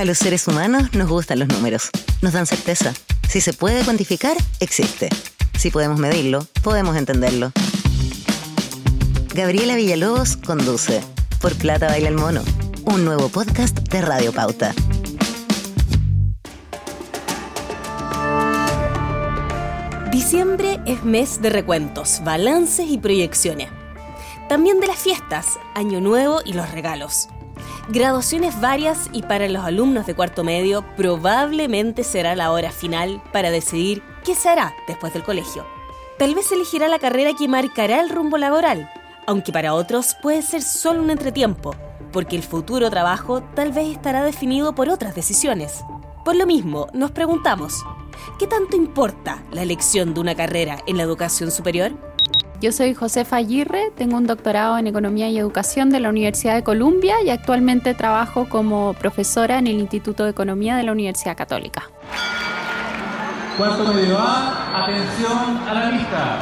A los seres humanos nos gustan los números. Nos dan certeza. Si se puede cuantificar, existe. Si podemos medirlo, podemos entenderlo. Gabriela Villalobos conduce Por Plata Baila el Mono, un nuevo podcast de Radio Pauta. Diciembre es mes de recuentos, balances y proyecciones. También de las fiestas, Año Nuevo y los regalos. Graduaciones varias y para los alumnos de cuarto medio probablemente será la hora final para decidir qué se hará después del colegio. Tal vez elegirá la carrera que marcará el rumbo laboral, aunque para otros puede ser solo un entretiempo, porque el futuro trabajo tal vez estará definido por otras decisiones. Por lo mismo, nos preguntamos, ¿qué tanto importa la elección de una carrera en la educación superior? Yo soy Josefa Aguirre, tengo un doctorado en Economía y Educación de la Universidad de Columbia y actualmente trabajo como profesora en el Instituto de Economía de la Universidad Católica. Cuarto medio A, atención a la lista.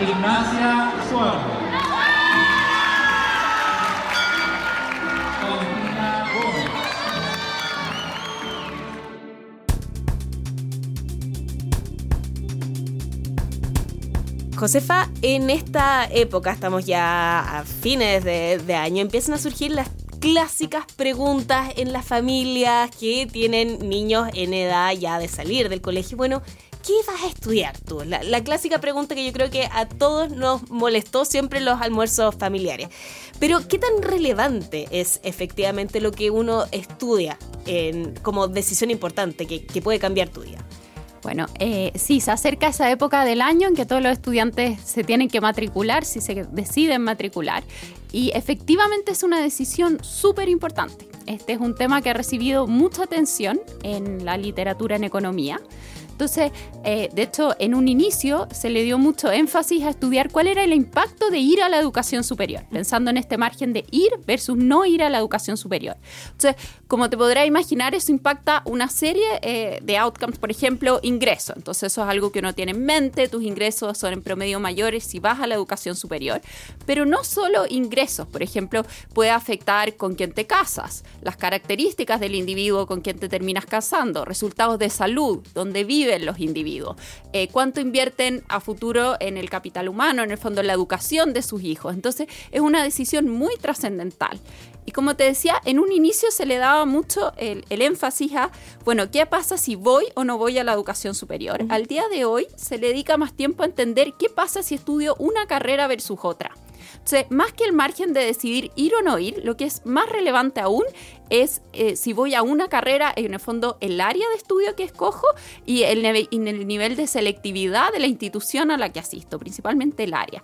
Ignacia Suárez. Josefa, en esta época, estamos ya a fines de, año, empiezan a surgir las clásicas preguntas en las familias que tienen niños en edad ya de salir del colegio. Bueno, ¿qué vas a estudiar tú? La, la clásica pregunta que yo creo que a todos nos molestó siempre los almuerzos familiares. Pero, ¿qué tan relevante es efectivamente lo que uno estudia como decisión importante que, que puede cambiar tu vida? Bueno, eh, sí, se acerca esa época del año en que todos los estudiantes se tienen que matricular si se deciden matricular. Y efectivamente es una decisión súper importante. Este es un tema que ha recibido mucha atención en la literatura en economía. Entonces, eh, de hecho, en un inicio se le dio mucho énfasis a estudiar cuál era el impacto de ir a la educación superior, pensando en este margen de ir versus no ir a la educación superior. Entonces, como te podrás imaginar, eso impacta una serie eh, de outcomes, por ejemplo, ingresos. Entonces, eso es algo que uno tiene en mente, tus ingresos son en promedio mayores si vas a la educación superior, pero no solo ingresos, por ejemplo, puede afectar con quién te casas, las características del individuo con quien te terminas casando, resultados de salud, dónde vives, los individuos, eh, cuánto invierten a futuro en el capital humano, en el fondo en la educación de sus hijos. Entonces es una decisión muy trascendental. Y como te decía, en un inicio se le daba mucho el, el, énfasis a, bueno, ¿qué pasa si voy o no voy a la educación superior? Uh -huh. Al día de hoy se le dedica más tiempo a entender qué pasa si estudio una carrera versus otra. Entonces, más que el margen de decidir ir o no ir, lo que es más relevante aún es eh, si voy a una carrera, en el fondo, el área de estudio que escojo y el, y el nivel de selectividad de la institución a la que asisto, principalmente el área.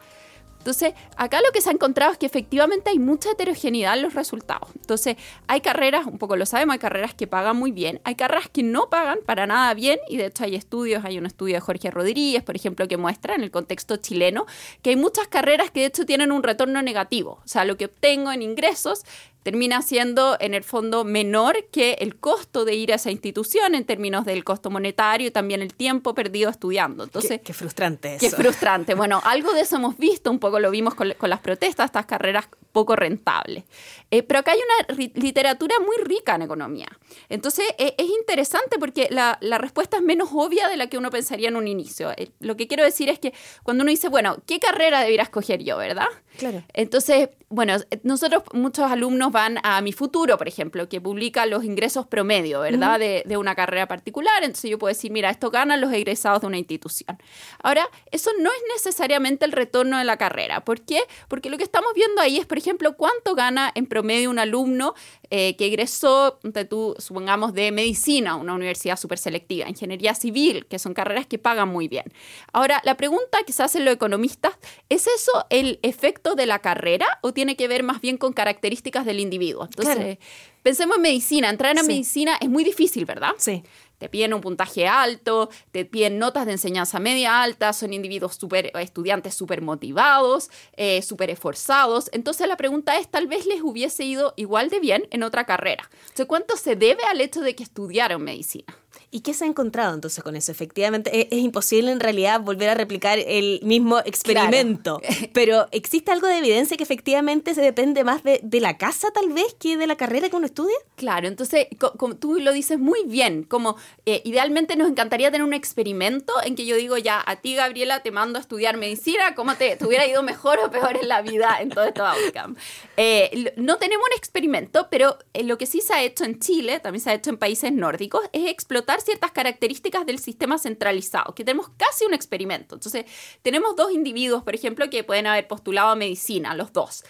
Entonces, acá lo que se ha encontrado es que efectivamente hay mucha heterogeneidad en los resultados. Entonces, hay carreras, un poco lo sabemos, hay carreras que pagan muy bien, hay carreras que no pagan para nada bien, y de hecho hay estudios, hay un estudio de Jorge Rodríguez, por ejemplo, que muestra en el contexto chileno que hay muchas carreras que de hecho tienen un retorno negativo. O sea, lo que obtengo en ingresos termina siendo en el fondo menor que el costo de ir a esa institución en términos del costo monetario y también el tiempo perdido estudiando. Entonces, qué, qué frustrante eso. Qué frustrante. Bueno, algo de eso hemos visto, un poco lo vimos con, con las protestas, estas carreras poco rentables. Eh, pero acá hay una literatura muy rica en economía. Entonces, eh, es interesante porque la, la, respuesta es menos obvia de la que uno pensaría en un inicio. Eh, lo que quiero decir es que cuando uno dice, bueno, ¿qué carrera debería escoger yo, verdad? Claro. Entonces, bueno, nosotros, muchos alumnos van a Mi Futuro, por ejemplo, que publica los ingresos promedio, ¿verdad? Uh -huh. de, de, una carrera particular. Entonces yo puedo decir, mira, esto ganan los egresados de una institución. Ahora, eso no es necesariamente el retorno de la carrera. ¿Por qué? Porque lo que estamos viendo ahí es, por ejemplo, cuánto gana en promedio un alumno eh, que egresó, tú, supongamos, de medicina, una universidad súper selectiva, ingeniería civil, que son carreras que pagan muy bien. Ahora, la pregunta que se hacen los economistas, ¿es eso el efecto de la carrera o tiene que ver más bien con características del individuo? Entonces. Pensemos en medicina. Entrar en sí. medicina es muy difícil, ¿verdad? Sí te piden un puntaje alto, te piden notas de enseñanza media alta, son individuos super, estudiantes súper motivados, eh, súper esforzados. Entonces la pregunta es, tal vez les hubiese ido igual de bien en otra carrera. Entonces, ¿cuánto se debe al hecho de que estudiaron medicina? ¿Y qué se ha encontrado entonces con eso? Efectivamente, es, imposible en realidad volver a replicar el mismo experimento, pero ¿existe algo de evidencia que efectivamente se depende más de, la casa tal vez que de la carrera que uno estudia? Claro, entonces como tú lo dices muy bien, como eh, idealmente nos encantaría tener un experimento en que yo digo ya, a ti Gabriela te mando a estudiar medicina, ¿cómo te, hubiera ido mejor o peor en la vida en todo esto eh, no tenemos un experimento, pero eh, lo que sí se ha hecho en Chile, también se ha hecho en países nórdicos, es explotar ciertas características del sistema centralizado, que tenemos casi un experimento. Entonces, tenemos dos individuos, por ejemplo, que pueden haber postulado a medicina, los dos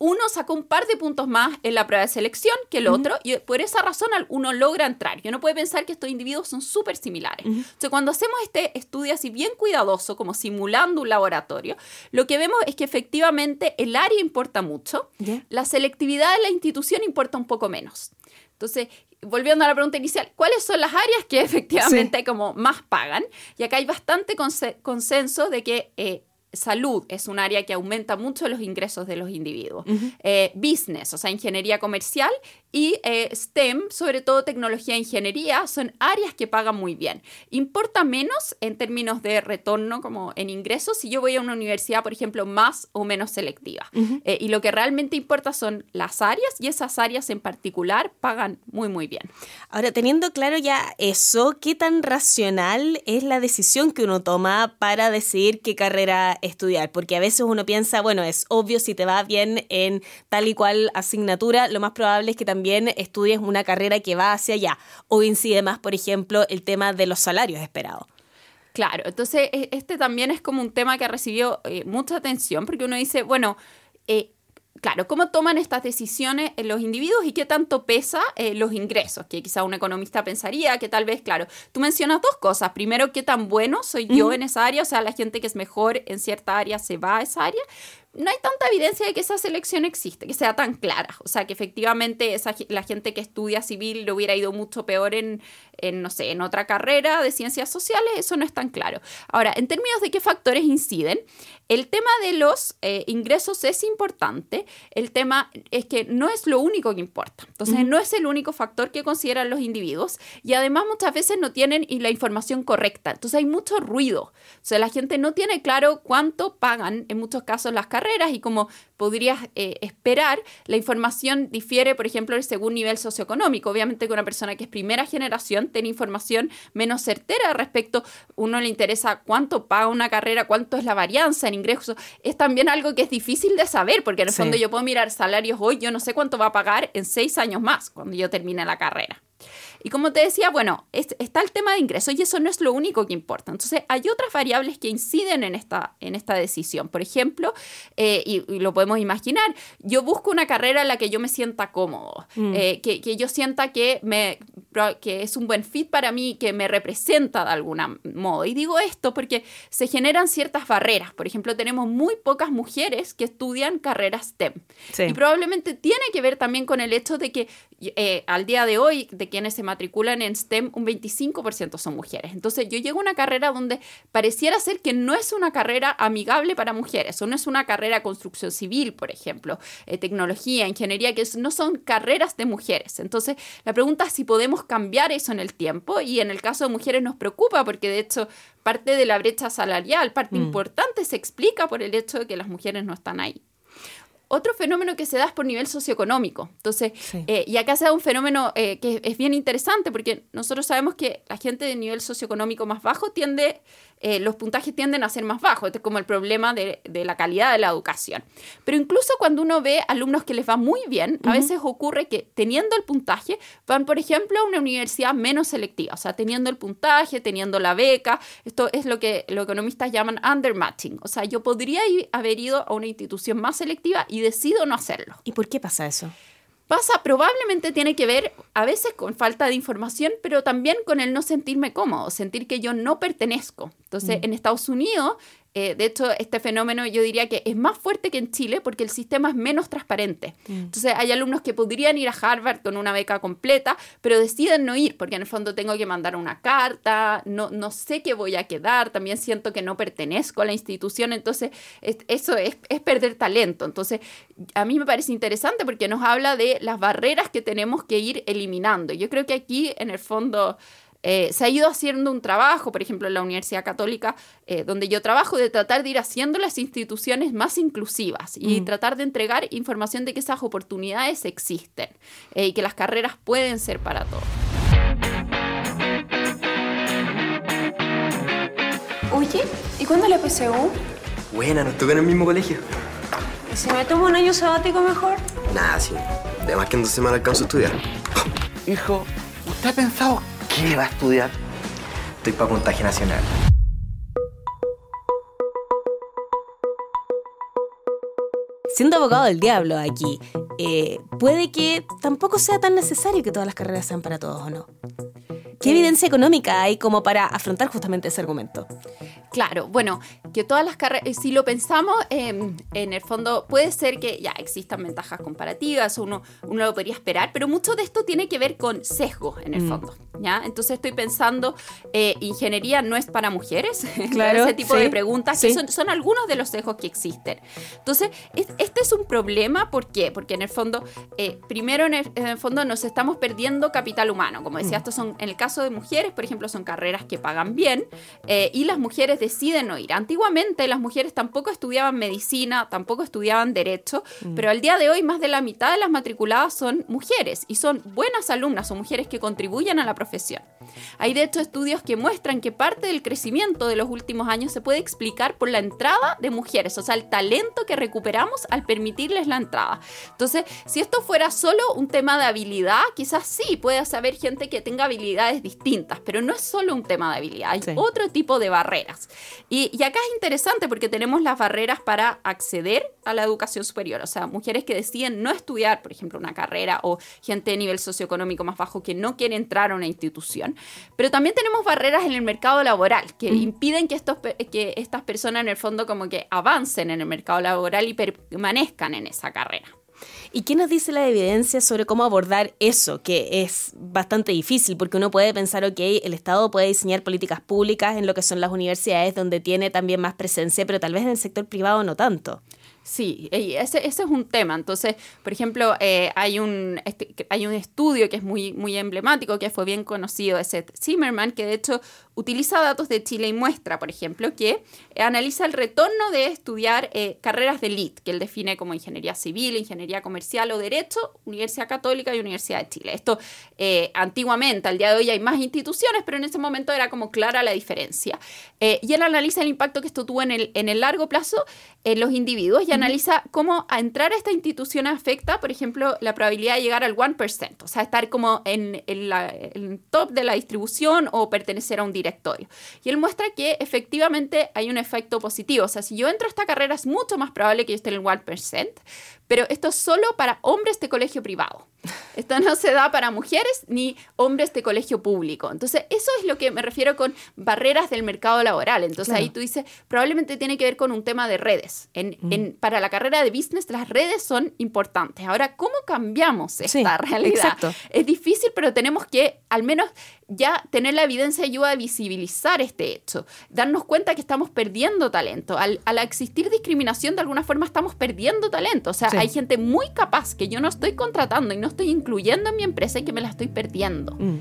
uno sacó un par de puntos más en la prueba de selección que el otro y por esa razón uno logra entrar. Yo no puede pensar que estos individuos son súper similares. Entonces, cuando hacemos este estudio así bien cuidadoso, como simulando un laboratorio, lo que vemos es que efectivamente el área importa mucho, la selectividad de la institución importa un poco menos. Entonces, volviendo a la pregunta inicial, ¿cuáles son las áreas que efectivamente como más pagan? Y acá hay bastante consenso de que eh, salud es un área que aumenta mucho los ingresos de los individuos. Eh, business, o sea, ingeniería comercial y eh, STEM, sobre todo tecnología e ingeniería, son áreas que pagan muy bien. Importa menos en términos de retorno como en ingresos si yo voy a una universidad, por ejemplo, más o menos selectiva. Eh, y lo que realmente importa son las áreas y esas áreas en particular pagan muy, muy bien. Ahora, teniendo claro ya eso, ¿qué tan racional es la decisión que uno toma para decidir qué carrera estudiar? Porque a veces uno piensa, bueno, es obvio si te va bien en tal y cual asignatura, lo más probable es que también también estudies una carrera que va hacia allá. O incide más, por ejemplo, el tema de los salarios esperados. Claro, entonces e, este también es como un tema que ha recibido eh, mucha atención porque uno dice, bueno, eh, claro, ¿cómo toman estas decisiones los individuos y qué tanto pesa eh, los ingresos? Que quizá un economista pensaría que tal vez, claro, tú mencionas dos cosas. Primero, qué tan bueno soy yo en esa área, o sea, la gente que es mejor en cierta área se va a esa área no hay tanta evidencia de que esa selección existe, que sea tan clara. O sea, que efectivamente esa, la gente que estudia civil le hubiera ido mucho peor en, en, no sé, en otra carrera de ciencias sociales, eso no es tan claro. Ahora, en términos de qué factores inciden, el tema de los eh, ingresos es importante. El tema es que no es lo único que importa. Entonces, no es el único factor que consideran los individuos y además muchas veces no tienen la información correcta. Entonces, hay mucho ruido. O sea, la gente no tiene claro cuánto pagan en muchos casos las carreras y como podrías eh, esperar, la información difiere, por ejemplo, según nivel socioeconómico. Obviamente que una persona que es primera generación tiene información menos certera respecto, uno le interesa cuánto paga una carrera, cuánto es la varianza en ingresos. Es también algo que es difícil de saber, porque en el fondo yo puedo mirar salarios hoy, yo no sé cuánto va a pagar en seis años más, cuando yo termine la carrera. Y como te decía, bueno, está el tema de ingresos y eso no es lo único que importa. Entonces, hay otras variables que inciden en esta, en esta decisión. Por ejemplo, eh, y, lo podemos imaginar, yo busco una carrera en la que yo me sienta cómodo, mm. eh, que, que, yo sienta que, me, que es un buen fit para mí, que me representa de algún modo. Y digo esto porque se generan ciertas barreras. Por ejemplo, tenemos muy pocas mujeres que estudian carreras STEM. Y probablemente tiene que ver también con el hecho de que eh, al día de hoy, de quienes se matriculan en STEM, un 25% son mujeres. Entonces yo llego a una carrera donde pareciera ser que no es una carrera amigable para mujeres, o no es una carrera construcción civil, por ejemplo, eh, tecnología, ingeniería, que no son carreras de mujeres. Entonces la pregunta es si podemos cambiar eso en el tiempo y en el caso de mujeres nos preocupa porque de hecho parte de la brecha salarial, parte mm. importante se explica por el hecho de que las mujeres no están ahí. Otro fenómeno que se da es por nivel socioeconómico. Entonces, eh, y acá se da un fenómeno eh, que es bien interesante porque nosotros sabemos que la gente de nivel socioeconómico más bajo tiende eh, los puntajes tienden a ser más bajos. Este es como el problema de, la calidad de la educación. Pero incluso cuando uno ve alumnos que les va muy bien, a veces ocurre que teniendo el puntaje, van, por ejemplo, a una universidad menos selectiva. O sea, teniendo el puntaje, teniendo la beca. Esto es lo que los economistas llaman undermatching. O sea, yo podría haber ido a una institución más selectiva y decido no hacerlo. ¿Y por qué pasa eso? Pasa, probablemente tiene que ver a veces con falta de información, pero también con el no sentirme cómodo, sentir que yo no pertenezco. Entonces, mm. en Estados Unidos eh, de hecho, este fenómeno yo diría que es más fuerte que en Chile porque el sistema es menos transparente. Mm. Entonces, hay alumnos que podrían ir a Harvard con una beca completa, pero deciden no ir porque en el fondo tengo que mandar una carta, no, no sé qué voy a quedar, también siento que no pertenezco a la institución, entonces eso es, es perder talento. Entonces, a mí me parece interesante porque nos habla de las barreras que tenemos que ir eliminando. Yo creo que aquí, en el fondo, Eh, se ha ido haciendo un trabajo, por ejemplo, en la Universidad Católica, eh, donde yo trabajo, de tratar de ir haciendo las instituciones más inclusivas y mm. tratar de entregar información de que esas oportunidades existen eh, y que las carreras pueden ser para todos. Oye, ¿y cuándo la PSU? Buena, nos toca en el mismo colegio. ¿Y si me tomo un año sabático mejor? Nada, sí. Además que en dos semanas alcanzo a estudiar. Hijo, ¿usted ha pensado qué va a estudiar? Estoy para puntaje nacional. Siendo abogado del diablo aquí, eh, puede que tampoco sea tan necesario que todas las carreras sean para todos o no. ¿Qué evidencia económica hay como para afrontar justamente ese argumento? Claro, bueno, que todas las carreras, eh, si lo pensamos, em, en el fondo puede ser que ya existan ventajas comparativas, uno, uno lo podría esperar, pero mucho de esto tiene que ver con sesgos en el mm. fondo, ¿ya? Entonces estoy pensando, eh, ingeniería no es para mujeres, claro, ese tipo de preguntas, que son, algunos de los sesgos que existen. Entonces, este es un problema, ¿por qué? Porque en el fondo, eh, primero en el, fondo nos estamos perdiendo capital humano, como decía, mm. estos son, en el caso de mujeres, por ejemplo, son carreras que pagan bien, y las mujeres deciden no ir. Antiguamente las mujeres tampoco estudiaban medicina, tampoco estudiaban derecho, mm. pero al día de hoy más de la mitad de las matriculadas son mujeres y son buenas alumnas, son mujeres que contribuyen a la profesión. Hay de hecho estudios que muestran que parte del crecimiento de los últimos años se puede explicar por la entrada de mujeres, o sea, el talento que recuperamos al permitirles la entrada. Entonces, si esto fuera solo un tema de habilidad, quizás sí puede haber gente que tenga habilidades distintas, pero no es solo un tema de habilidad, hay otro tipo de barreras. Y, acá es interesante porque tenemos las barreras para acceder a la educación superior, o sea, mujeres que deciden no estudiar, por ejemplo, una carrera o gente de nivel socioeconómico más bajo que no quiere entrar a una institución. Pero también tenemos barreras en el mercado laboral que impiden que, estos, que estas personas en el fondo como que avancen en el mercado laboral y permanezcan en esa carrera. ¿Y qué nos dice la evidencia sobre cómo abordar eso, que es bastante difícil, porque uno puede pensar, ok, el Estado puede diseñar políticas públicas en lo que son las universidades, donde tiene también más presencia, pero tal vez en el sector privado no tanto? Sí, ese, ese, es un tema. Entonces, por ejemplo, eh, hay, un, hay un estudio que es muy, muy emblemático, que fue bien conocido, de Seth Zimmerman, que de hecho utiliza datos de Chile y muestra, por ejemplo, que analiza el retorno de estudiar eh, carreras de elite, que él define como ingeniería civil, ingeniería comercial o derecho, Universidad Católica y Universidad de Chile. Esto eh, antiguamente, al día de hoy hay más instituciones, pero en ese momento era como clara la diferencia. y él analiza el impacto que esto tuvo en el, en el largo plazo en los individuos y analiza cómo a entrar a esta institución afecta, por ejemplo, la probabilidad de llegar al 1%, o sea, estar como en, el top de la distribución o pertenecer a un Y él muestra que efectivamente hay un efecto positivo, o sea, si yo entro a esta carrera es mucho más probable que yo esté en el 1%, pero esto es solo para hombres de colegio privado. Esto no se da para mujeres ni hombres de colegio público. Entonces, eso es lo que me refiero con barreras del mercado laboral. Entonces, ahí tú dices, probablemente tiene que ver con un tema de redes. En, en, para la carrera de business, las redes son importantes. Ahora, ¿cómo cambiamos esta realidad? Exacto. Es difícil, pero tenemos que al menos ya tener la evidencia ayuda a visibilizar este hecho, darnos cuenta que estamos perdiendo talento. Al, existir discriminación, de alguna forma estamos perdiendo talento. O sea, hay gente muy capaz que yo no estoy contratando y no estoy incluyendo en mi empresa y que me la estoy perdiendo. Mm.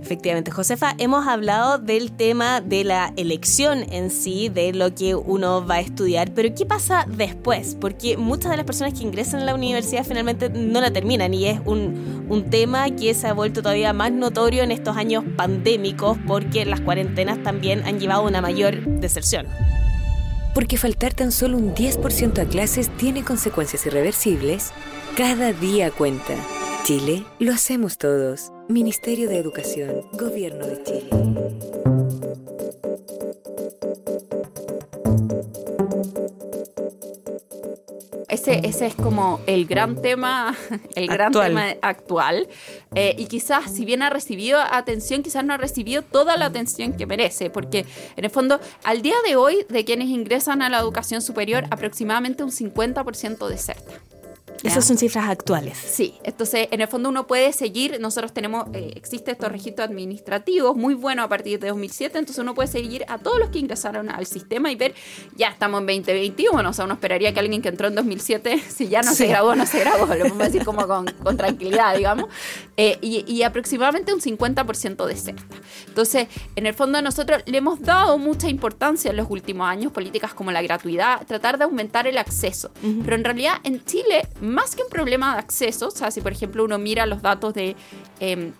Efectivamente, Josefa, hemos hablado del tema de la elección en sí, de lo que uno va a estudiar, pero ¿qué pasa después? Porque muchas de las personas que ingresan a la universidad finalmente no la terminan y es un, un tema que se ha vuelto todavía más notorio en estos años pandémicos porque las cuarentenas también han llevado a una mayor deserción. Porque faltar tan solo un 10% a clases tiene consecuencias irreversibles, cada día cuenta. Chile, lo hacemos todos. Ministerio de Educación, Gobierno de Chile. Ese, ese, es como el gran tema, el gran actual. tema actual. Eh, y quizás, si bien ha recibido atención, quizás no ha recibido toda la atención que merece, porque en el fondo, al día de hoy, de quienes ingresan a la educación superior, aproximadamente un 50% deserta. Esas son cifras actuales. Sí, entonces en el fondo uno puede seguir, nosotros tenemos, eh, existe estos registros administrativos muy buenos a partir de 2007, entonces uno puede seguir a todos los que ingresaron al sistema y ver, ya estamos en 2021, o sea, uno esperaría que alguien que entró en 2007, si ya no se graduó, no se graduó, lo podemos decir como con, con tranquilidad, digamos. eh, y, aproximadamente un 50% deserta. Entonces, en el fondo nosotros le hemos dado mucha importancia en los últimos años, políticas como la gratuidad, tratar de aumentar el acceso. Pero en realidad en Chile, más que un problema de acceso, o sea, si por ejemplo uno mira los datos de em,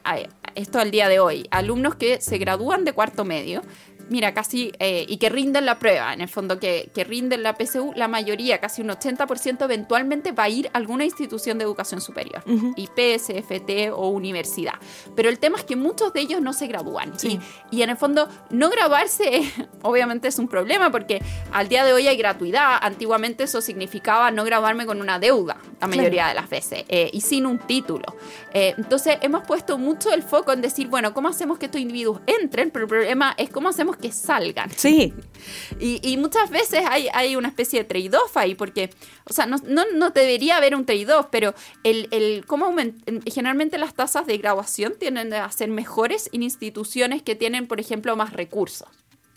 esto al día de hoy, alumnos que se gradúan de cuarto medio, mira, casi, eh, y que rinden la prueba, en el fondo, que, que rinden la PSU, la mayoría, casi un 80% eventualmente va a ir a alguna institución de educación superior, IP, CFT o universidad. Pero el tema es que muchos de ellos no se gradúan. Y, y, en el fondo, no graduarse obviamente es un problema porque al día de hoy hay gratuidad. Antiguamente eso significaba no graduarme con una deuda, la mayoría de las veces, eh, y sin un título. Eh, entonces, hemos puesto mucho el foco en decir, bueno, ¿cómo hacemos que estos individuos entren? Pero el problema es cómo hacemos que salgan. Sí. Y, muchas veces hay, hay, una especie de trade-off ahí, porque, o sea, no, no, debería haber un trade-off, pero el, el cómo generalmente las tasas de graduación tienden a ser mejores en instituciones que tienen, por ejemplo, más recursos.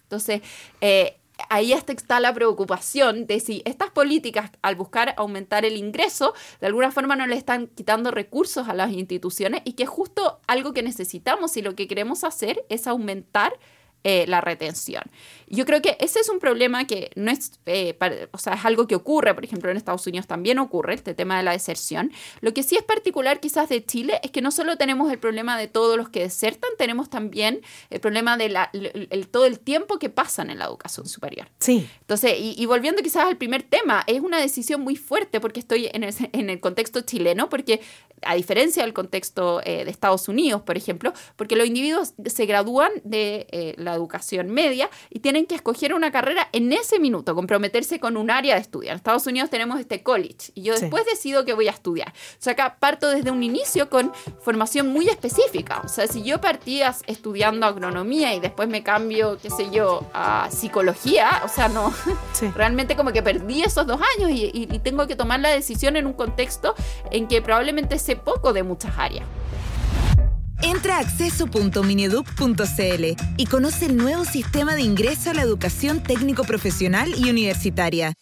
Entonces, eh, ahí está la preocupación de si estas políticas, al buscar aumentar el ingreso, de alguna forma no le están quitando recursos a las instituciones y que es justo algo que necesitamos y lo que queremos hacer es aumentar eh, la retención. Yo creo que ese es un problema que no es, eh, o sea, es algo que ocurre, por ejemplo, en Estados Unidos también ocurre, este tema de la deserción. Lo que sí es particular quizás de Chile es que no solo tenemos el problema de todos los que desertan, tenemos también el problema de la, el, todo el tiempo que pasan en la educación superior. Sí. Entonces, y, volviendo quizás al primer tema, es una decisión muy fuerte porque estoy en el, en el contexto chileno, porque a diferencia del contexto eh, de Estados Unidos, por ejemplo, porque los individuos se gradúan de la educación media y tienen que escoger una carrera en ese minuto, comprometerse con un área de estudio. En Estados Unidos tenemos este college y yo después decido que voy a estudiar. O sea, acá parto desde un inicio con formación muy específica. O sea, si yo partía estudiando agronomía y después me cambio, qué sé yo, a psicología, o sea, no, realmente como que perdí esos dos años y, y tengo que tomar la decisión en un contexto en que probablemente poco de muchas áreas. Entra a acceso.mineduc.cl y conoce el nuevo sistema de ingreso a la educación técnico profesional y universitaria.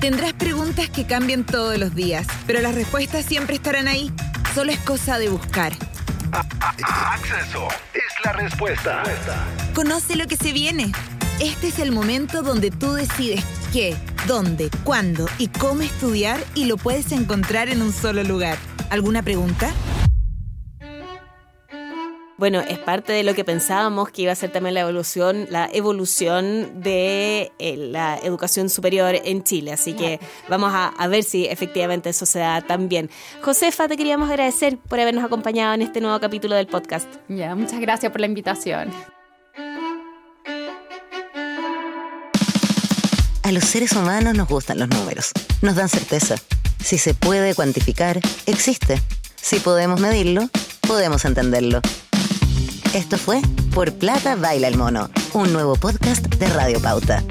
Tendrás preguntas que cambian todos los días, pero las respuestas siempre estarán ahí. Solo es cosa de buscar. Acceso es la respuesta. Conoce lo que se viene. Este es el momento donde tú decides qué, dónde, cuándo y cómo estudiar y lo puedes encontrar en un solo lugar. ¿Alguna pregunta? bueno, es parte de lo que pensábamos que iba a ser también la evolución, la evolución de eh, la educación superior en Chile. Así que vamos a, ver si efectivamente eso se da también. Josefa, te queríamos agradecer por habernos acompañado en este nuevo capítulo del podcast. Ya, muchas gracias por la invitación. Los seres humanos nos gustan los números, nos dan certeza. Si se puede cuantificar, existe. Si podemos medirlo, podemos entenderlo. Esto fue Por Plata Baila el Mono, un nuevo podcast de Radio Pauta.